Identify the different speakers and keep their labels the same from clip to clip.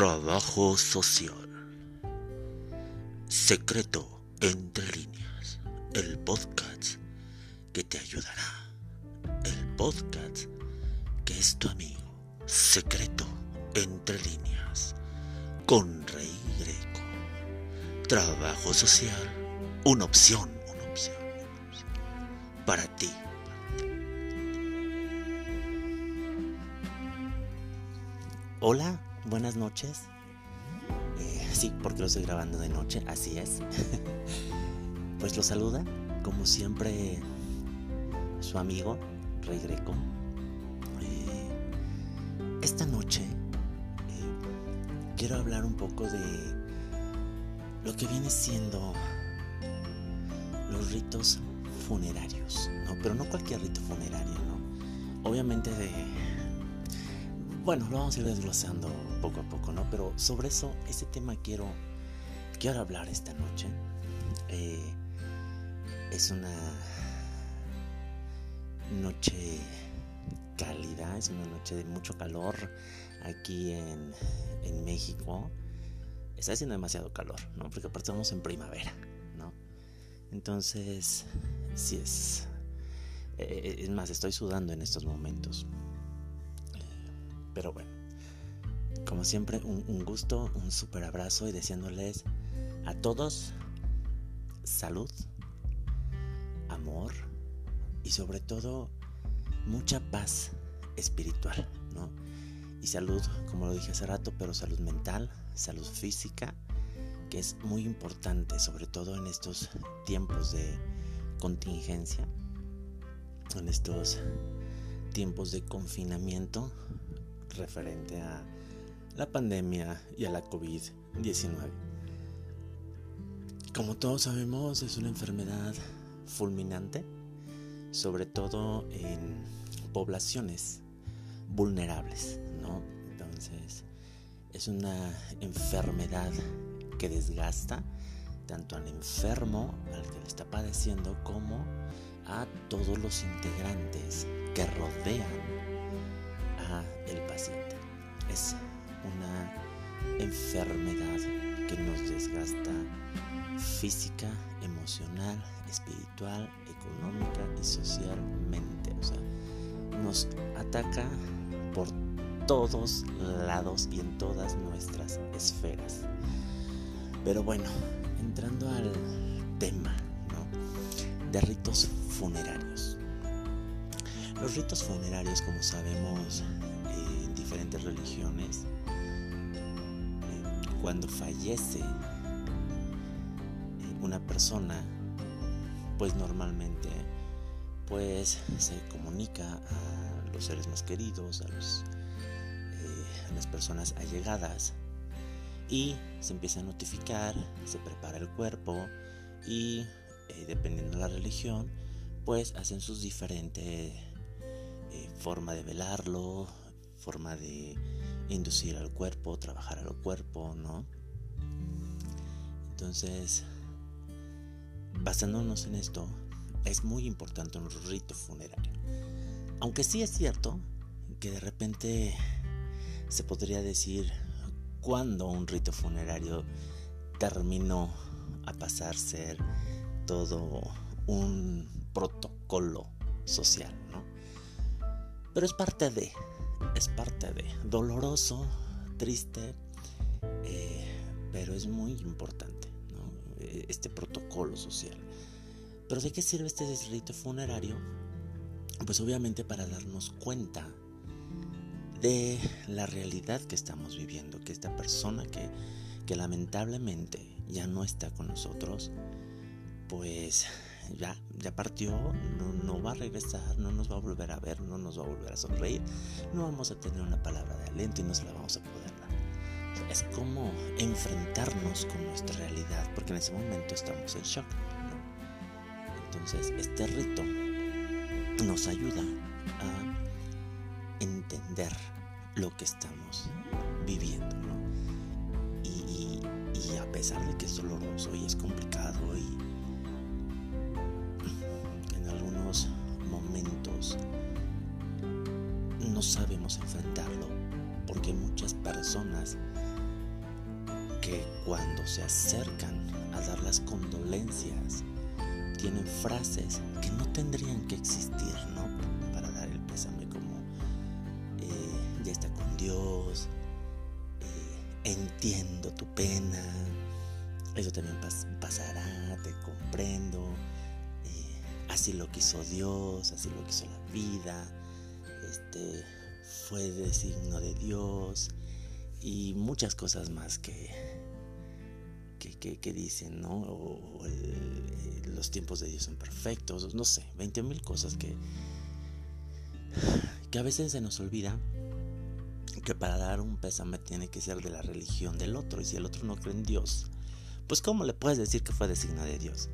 Speaker 1: Trabajo social. Secreto entre líneas. El podcast que te ayudará. El podcast que es tu amigo. Secreto entre líneas. Con Rey Greco. Trabajo social. Una opción, una opción, una opción. Para ti.
Speaker 2: Hola, buenas noches. Eh, sí, porque lo estoy grabando de noche, así es. pues lo saluda, como siempre, su amigo, Rey Greco. Eh, esta noche eh, quiero hablar un poco de lo que viene siendo los ritos funerarios, ¿no? Pero no cualquier rito funerario, ¿no? Obviamente de bueno, lo vamos a ir desglosando poco a poco, ¿no? Pero sobre eso, ese tema quiero, quiero hablar esta noche. Eh, es una noche cálida, es una noche de mucho calor aquí en, en México. Está haciendo demasiado calor, ¿no? Porque aparte estamos en primavera, ¿no? Entonces, sí es... Eh, es más, estoy sudando en estos momentos. Pero bueno, como siempre, un, gusto, un super abrazo y deseándoles a todos salud, amor y sobre todo mucha paz espiritual, ¿no? Y salud, como lo dije hace rato, pero salud mental, salud física, que es muy importante, sobre todo en estos tiempos de contingencia, en estos tiempos de confinamiento, referente a la pandemia y a la COVID-19. Como todos sabemos, es una enfermedad fulminante, sobre todo en poblaciones vulnerables, ¿no? Entonces, es una enfermedad que desgasta tanto al enfermo, al que le está padeciendo, como a todos los integrantes que rodean el enfermedad que nos desgasta física, emocional, espiritual, económica y socialmente. O sea, nos ataca por todos lados y en todas nuestras esferas. Pero bueno, entrando al tema de ritos funerarios. Los ritos funerarios, como sabemos, en diferentes religiones, cuando fallece una persona, pues normalmente pues se comunica a los seres más queridos, eh, a las personas allegadas y se empieza a notificar, se prepara el cuerpo y eh, dependiendo de la religión, pues hacen sus diferentes eh, forma de velarlo, forma de inducir al cuerpo, trabajar al cuerpo, ¿no? Entonces, basándonos en esto, es muy importante un rito funerario. Aunque sí es cierto que de repente se podría decir cuando un rito funerario terminó a pasar a ser todo un protocolo social, ¿no? Pero es parte de, es parte de, doloroso, triste, eh, pero es muy importante, ¿no? Este protocolo social. Pero ¿de qué sirve este rito funerario? Pues obviamente para darnos cuenta de la realidad que estamos viviendo, que esta persona que, que lamentablemente ya no está con nosotros, pues ya, ya partió, no, va a regresar, no nos va a volver a ver, no nos va a volver a sonreír, no vamos a tener una palabra de aliento y no se la vamos a poder dar. es como enfrentarnos con nuestra realidad, porque en ese momento estamos en shock. Entonces, este rito nos ayuda a entender lo que estamos viviendo. Y, y a pesar de que es doloroso y es complicado y no sabemos enfrentarlo porque muchas personas que cuando se acercan a dar las condolencias, tienen frases que no tendrían que existir, ¿no? Para dar el pésame como eh, ya está con Dios, eh, entiendo tu pena, eso también pasará, te comprendo, eh, así lo quiso Dios, así lo quiso la vida, este fue de signo de Dios y muchas cosas más que, que, dicen, ¿no? O, los tiempos de Dios son perfectos, no sé, 20 mil cosas que, que a veces se nos olvida que para dar un pésame tiene que ser de la religión del otro y si el otro no cree en Dios, pues ¿cómo le puedes decir que fue de signo de Dios?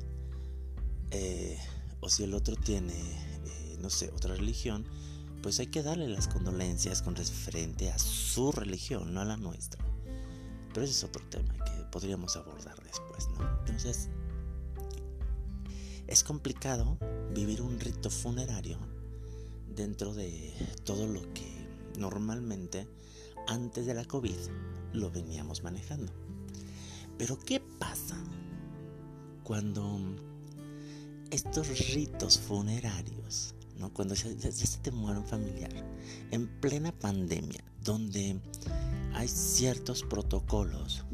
Speaker 2: Eh, o si el otro tiene, eh, no sé, otra religión, pues hay que darle las condolencias con referente a su religión, no a la nuestra. Pero ese es otro tema que podríamos abordar después, ¿no? Entonces, es complicado vivir un rito funerario dentro de todo lo que normalmente antes de la COVID lo veníamos manejando. Pero ¿qué pasa cuando estos ritos funerarios, ¿no? cuando se, se te muere un familiar, en plena pandemia, donde hay ciertos protocolos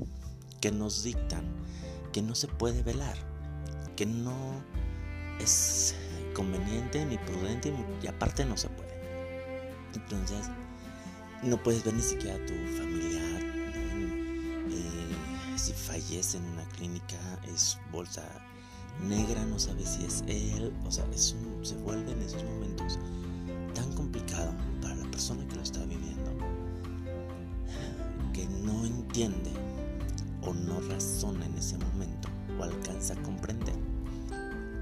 Speaker 2: que nos dictan que no se puede velar, que no es conveniente ni prudente y aparte no se puede. Entonces, no puedes ver ni siquiera a tu familiar si fallece en una clínica es bolsa negra, no sabe si es él, o sea, es se vuelve en esos momentos tan complicado para la persona que lo está viviendo que no entiende o no razona en ese momento o alcanza a comprender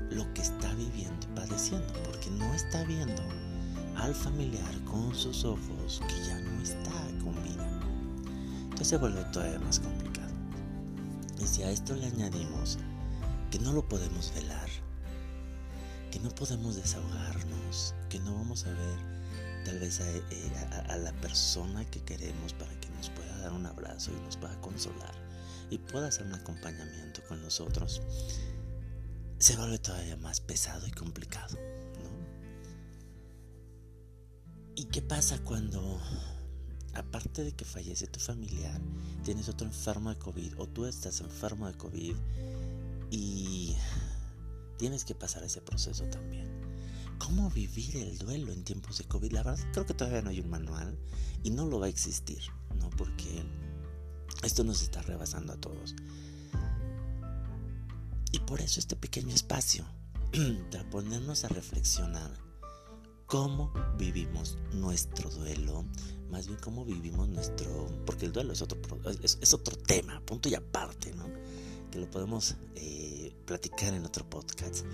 Speaker 2: lo que está viviendo y padeciendo, porque no está viendo al familiar con sus ojos que ya no está con vida. Entonces se vuelve todavía más complicado. Y si a esto le añadimos que no lo podemos velar, que no podemos desahogarnos, que no vamos a ver tal vez a, eh, la persona que queremos para que nos pueda dar un abrazo y nos pueda consolar y pueda hacer un acompañamiento con nosotros, se vuelve todavía más pesado y complicado. ¿Y qué pasa cuando aparte de que fallece tu familiar, tienes otro enfermo de COVID o tú estás enfermo de COVID y tienes que pasar ese proceso también. ¿Cómo vivir el duelo en tiempos de COVID? La verdad creo que todavía no hay un manual y no lo va a existir, ¿no? Porque esto nos está rebasando a todos. Y por eso este pequeño espacio, para ponernos a reflexionar cómo vivimos nuestro duelo, más bien cómo vivimos nuestro, porque el duelo es otro, es, otro tema, punto y aparte, ¿no? Que lo podemos eh, platicar en otro podcast,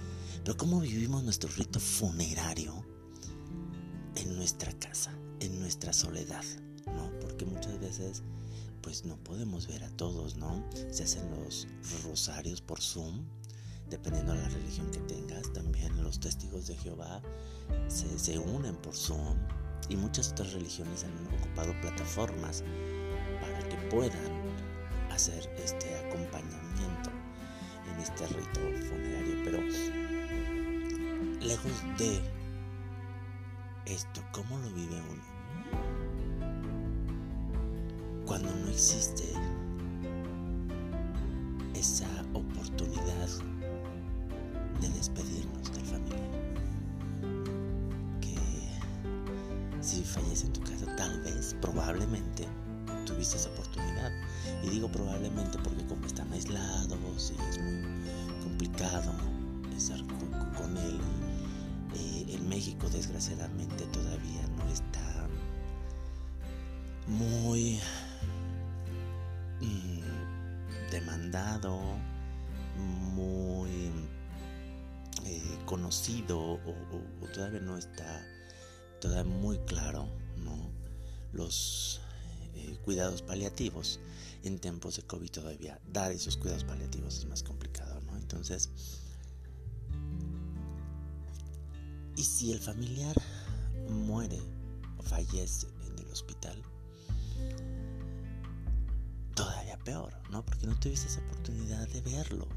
Speaker 2: pero cómo vivimos nuestro rito funerario en nuestra casa, en nuestra soledad, ¿no? Porque muchas veces pues no podemos ver a todos, ¿no? Se hacen los rosarios por Zoom, dependiendo de la religión que tengas, también los testigos de Jehová se, unen por Zoom y muchas otras religiones han ocupado plataformas para que puedan hacer este acompañamiento en este rito funerario. Pero lejos de esto, ¿cómo lo vive uno? Cuando no existe esa oportunidad de despedirnos del familiar. Que si fallece en tu casa, tal vez, probablemente, tuviste esa oportunidad. Y digo probablemente porque como están aislados y es muy complicado estar con, él. Eh, en México desgraciadamente todavía no está muy mm, demandado, muy eh, conocido o, todavía no está todavía muy claro ¿no? los eh, cuidados paliativos en tiempos de COVID todavía dar esos cuidados paliativos es más complicado ¿no? entonces y si el familiar muere o fallece en el hospital todavía peor, ¿no? Porque no tuviste esa oportunidad de verlo.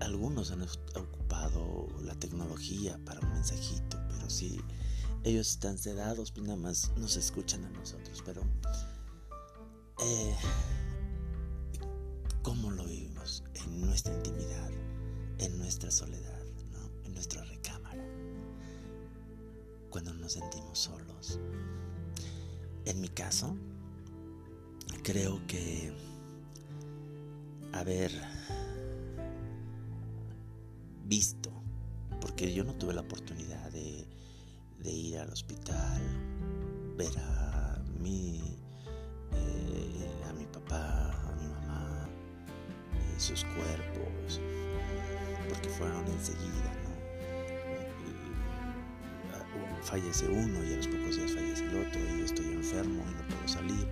Speaker 2: algunos han ocupado la tecnología para un mensajito, pero si ellos están sedados, pues nada más nos escuchan a nosotros. Pero, eh, ¿cómo lo vivimos? En nuestra intimidad, en nuestra soledad, en nuestra recámara, cuando nos sentimos solos. En mi caso, creo que haber visto, porque yo no tuve la oportunidad de, ir al hospital, ver a mi, eh, a mi papá, a mi mamá, eh, sus cuerpos, porque fueron enseguida, ¿no? fallece uno y a los pocos días fallece el otro y yo estoy enfermo y no puedo salir.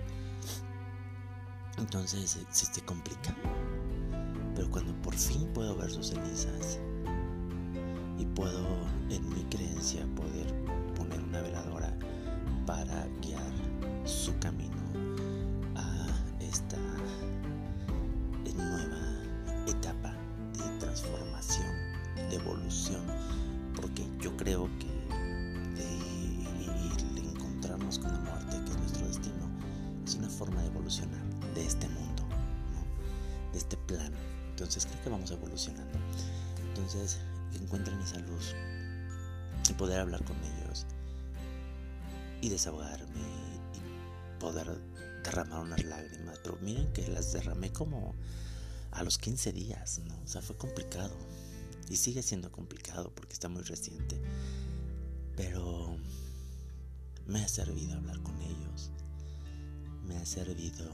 Speaker 2: Entonces se, te complica. Pero cuando por fin puedo ver sus cenizas y puedo en mi creencia poder su camino a esta nueva etapa de transformación, de evolución, porque yo creo que con la muerte, que es nuestro destino, es una forma de evolucionar de este mundo, de este plano. Entonces creo que vamos evolucionando. Entonces encuentren esa luz y poder hablar con ellos y desahogarme poder derramar unas lágrimas. Pero miren que las derramé como a los 15 días, ¿no? O sea, fue complicado. Y sigue siendo complicado porque está muy reciente. Pero me ha servido hablar con ellos. Me ha servido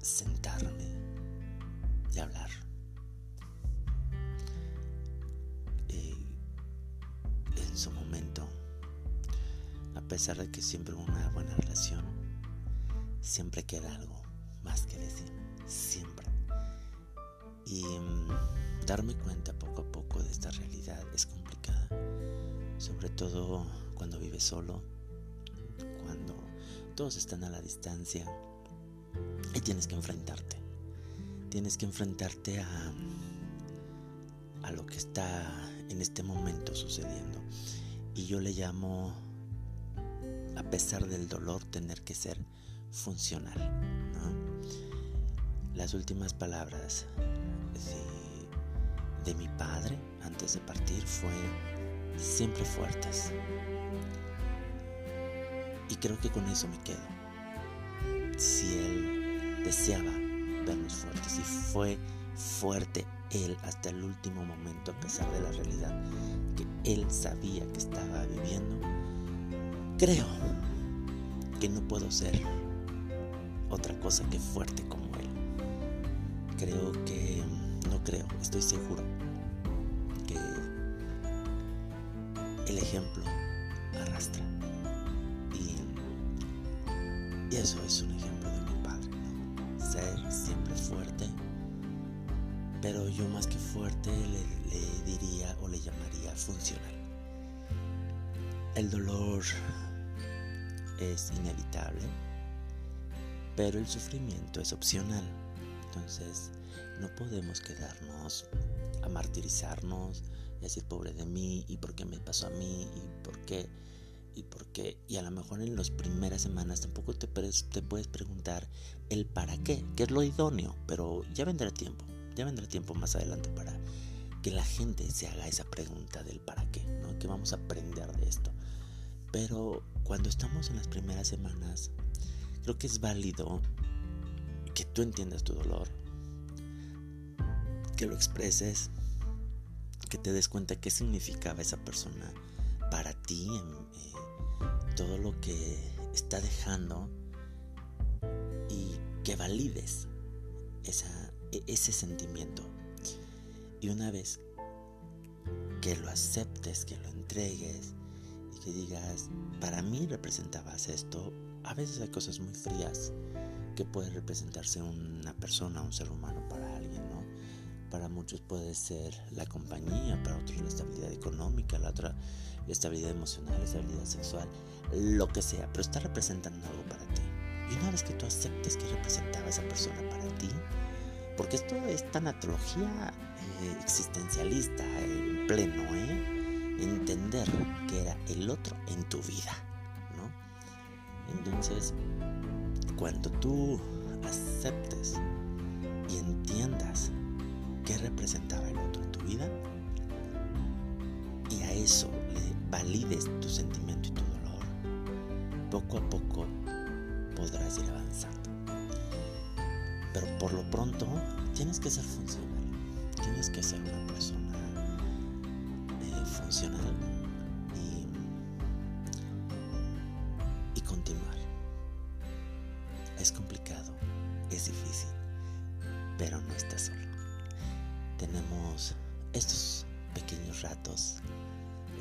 Speaker 2: sentarme y hablar. Eh, en su momento, a pesar de que siempre hubo una buena relación, siempre queda algo más que decir. Siempre. Y mm, darme cuenta poco a poco de esta realidad es complicada sobre todo cuando vives solo, cuando todos están a la distancia y tienes que enfrentarte. Tienes que enfrentarte a, a lo que está en este momento sucediendo. Y yo le llamo, pesar del dolor, tener que ser funcional. Las últimas palabras de mi padre antes de partir fue siempre fuertes. Y creo que con eso me quedo. Si Él deseaba vernos fuertes y fue fuerte Él hasta el último momento a pesar de la realidad que Él sabía que estaba viviendo, creo que no puedo ser otra cosa que fuerte como Él. Creo que, no creo, estoy seguro el ejemplo arrastra. Y, eso es un ejemplo de mi padre. Ser siempre fuerte, pero yo más que fuerte le diría o le llamaría funcional. El dolor es inevitable, pero el sufrimiento es opcional. Entonces, no podemos quedarnos a martirizarnos, y decir pobre de mí y por qué me pasó a mí y por qué y por qué y a lo mejor en las primeras semanas tampoco te, te puedes preguntar el para qué, que es lo idóneo, pero ya vendrá tiempo, ya vendrá tiempo más adelante para que la gente se haga esa pregunta del para qué, ¿no? Que vamos a aprender de esto. Pero cuando estamos en las primeras semanas, creo que es válido que tú entiendas tu dolor, que lo expreses, que te des cuenta qué significaba esa persona para ti, eh, todo lo que está dejando y que valides e, ese sentimiento. Y una vez que lo aceptes, que lo entregues que digas, para mí representabas esto, a veces hay cosas muy frías que puede representarse una persona, un ser humano para alguien para muchos puede ser la compañía, para otros la estabilidad económica, la otra estabilidad emocional, estabilidad sexual, lo que sea, pero está representando algo para ti. Y una vez que tú aceptes que representaba esa persona para ti, porque esto es tanatología eh, existencialista en pleno, ¿eh? Entender que era el otro en tu vida, ¿no? Entonces, cuando tú aceptes y entiendas qué representaba el otro en tu vida, y a eso le valides tu sentimiento y tu dolor, poco a poco podrás ir avanzando. Pero por lo pronto tienes que ser funcional, tienes que ser una y, continuar. Es complicado, es difícil, pero no estás solo. Tenemos estos pequeños ratos,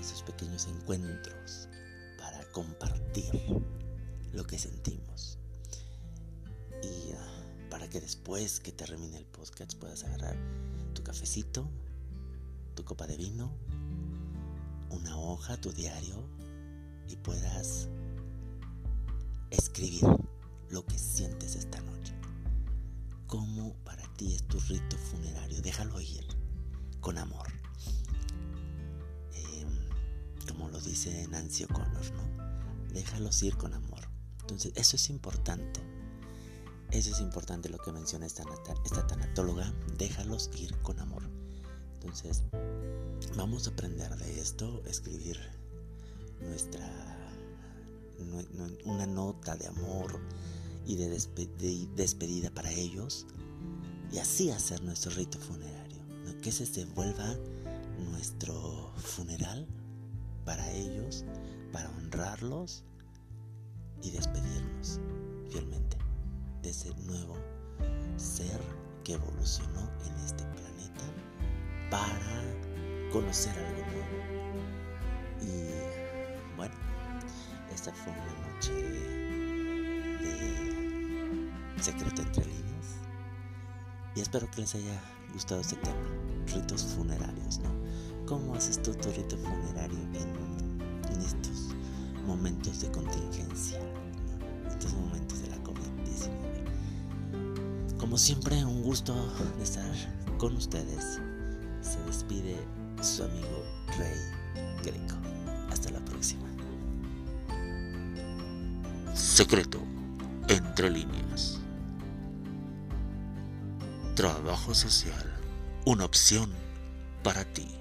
Speaker 2: esos pequeños encuentros para compartir lo que sentimos. Y uh, para que después que termine el podcast puedas agarrar tu cafecito, tu copa de vino, una hoja, tu diario y puedas escribir lo que sientes esta noche. Cómo para ti es tu rito funerario. Déjalo ir con amor. Eh, como lo dice Nancy O'Connor, ¿no? Déjalos ir con amor. Entonces, eso es importante. Eso es importante lo que menciona esta, esta tanatóloga. Déjalos ir con amor. Entonces, vamos a aprender de esto, escribir nuestra una nota de amor y de, despedida para ellos y así hacer nuestro rito funerario, que se vuelva nuestro funeral para ellos, para honrarlos y despedirnos fielmente de ese nuevo ser que evolucionó en este planeta para conocer algo nuevo. Y bueno, esta fue una noche de secreto entre líneas. Y espero que les haya gustado este tema, ritos funerarios, ¿no? ¿Cómo haces tú tu rito funerario en, estos momentos de contingencia, en estos momentos de la COVID-19? Como siempre, un gusto de estar con ustedes. Despide su amigo Rey Greco. Hasta la próxima.
Speaker 1: Secreto entre líneas. Trabajo social, una opción para ti.